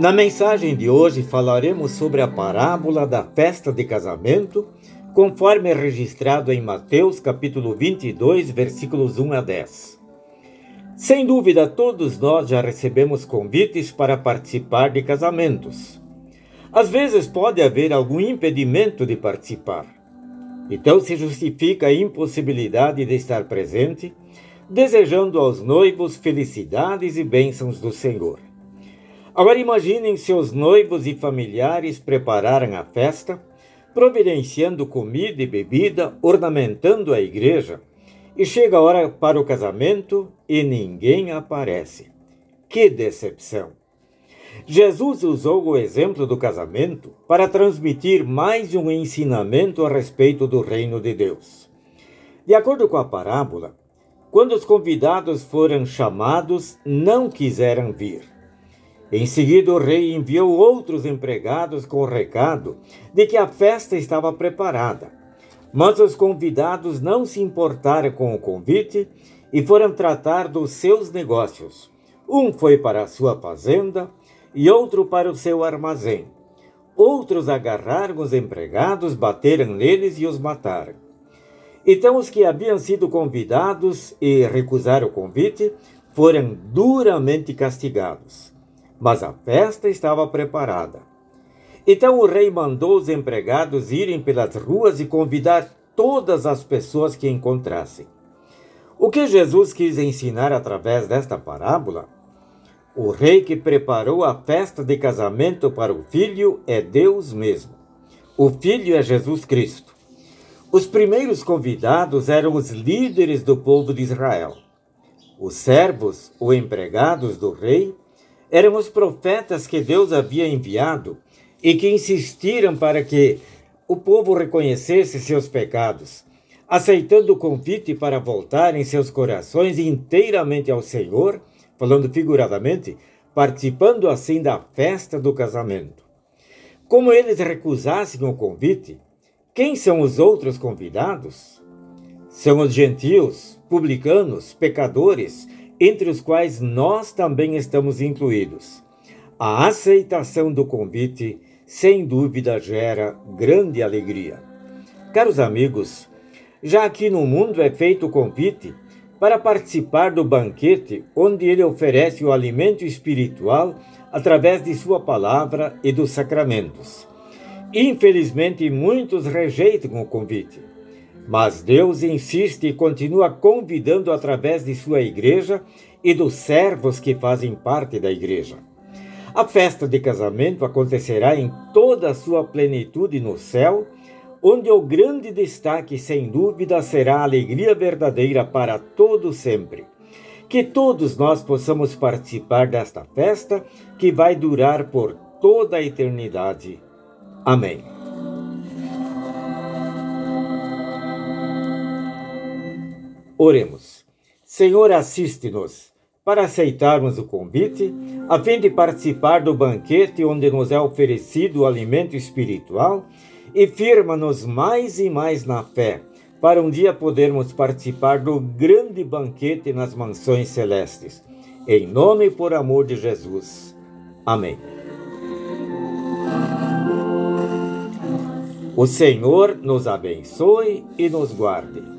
Na mensagem de hoje falaremos sobre a parábola da festa de casamento, conforme é registrado em Mateus capítulo 22, versículos 1 a 10. Sem dúvida, todos nós já recebemos convites para participar de casamentos. Às vezes pode haver algum impedimento de participar. Então se justifica a impossibilidade de estar presente, desejando aos noivos felicidades e bênçãos do Senhor. Agora imaginem seus noivos e familiares prepararam a festa, providenciando comida e bebida, ornamentando a igreja, e chega a hora para o casamento e ninguém aparece. Que decepção! Jesus usou o exemplo do casamento para transmitir mais um ensinamento a respeito do reino de Deus. De acordo com a parábola, quando os convidados foram chamados, não quiseram vir. Em seguida, o rei enviou outros empregados com o recado de que a festa estava preparada. Mas os convidados não se importaram com o convite e foram tratar dos seus negócios. Um foi para a sua fazenda e outro para o seu armazém. Outros agarraram os empregados, bateram neles e os mataram. Então os que haviam sido convidados e recusaram o convite foram duramente castigados mas a festa estava preparada. Então o rei mandou os empregados irem pelas ruas e convidar todas as pessoas que encontrassem. O que Jesus quis ensinar através desta parábola? O rei que preparou a festa de casamento para o filho é Deus mesmo. O filho é Jesus Cristo. Os primeiros convidados eram os líderes do povo de Israel. Os servos ou empregados do rei eram os profetas que Deus havia enviado e que insistiram para que o povo reconhecesse seus pecados, aceitando o convite para voltar em seus corações inteiramente ao Senhor, falando figuradamente, participando assim da festa do casamento. Como eles recusassem o convite, quem são os outros convidados? São os gentios, publicanos, pecadores entre os quais nós também estamos incluídos. A aceitação do convite, sem dúvida, gera grande alegria. Caros amigos, já aqui no mundo é feito o convite para participar do banquete onde ele oferece o alimento espiritual através de sua palavra e dos sacramentos. Infelizmente, muitos rejeitam o convite. Mas Deus insiste e continua convidando através de sua igreja e dos servos que fazem parte da igreja. A festa de casamento acontecerá em toda a sua plenitude no céu, onde o grande destaque, sem dúvida, será a alegria verdadeira para todo sempre. Que todos nós possamos participar desta festa que vai durar por toda a eternidade. Amém. Oremos. Senhor, assiste-nos para aceitarmos o convite, a fim de participar do banquete onde nos é oferecido o alimento espiritual e firma-nos mais e mais na fé, para um dia podermos participar do grande banquete nas mansões celestes. Em nome e por amor de Jesus. Amém. O Senhor nos abençoe e nos guarde.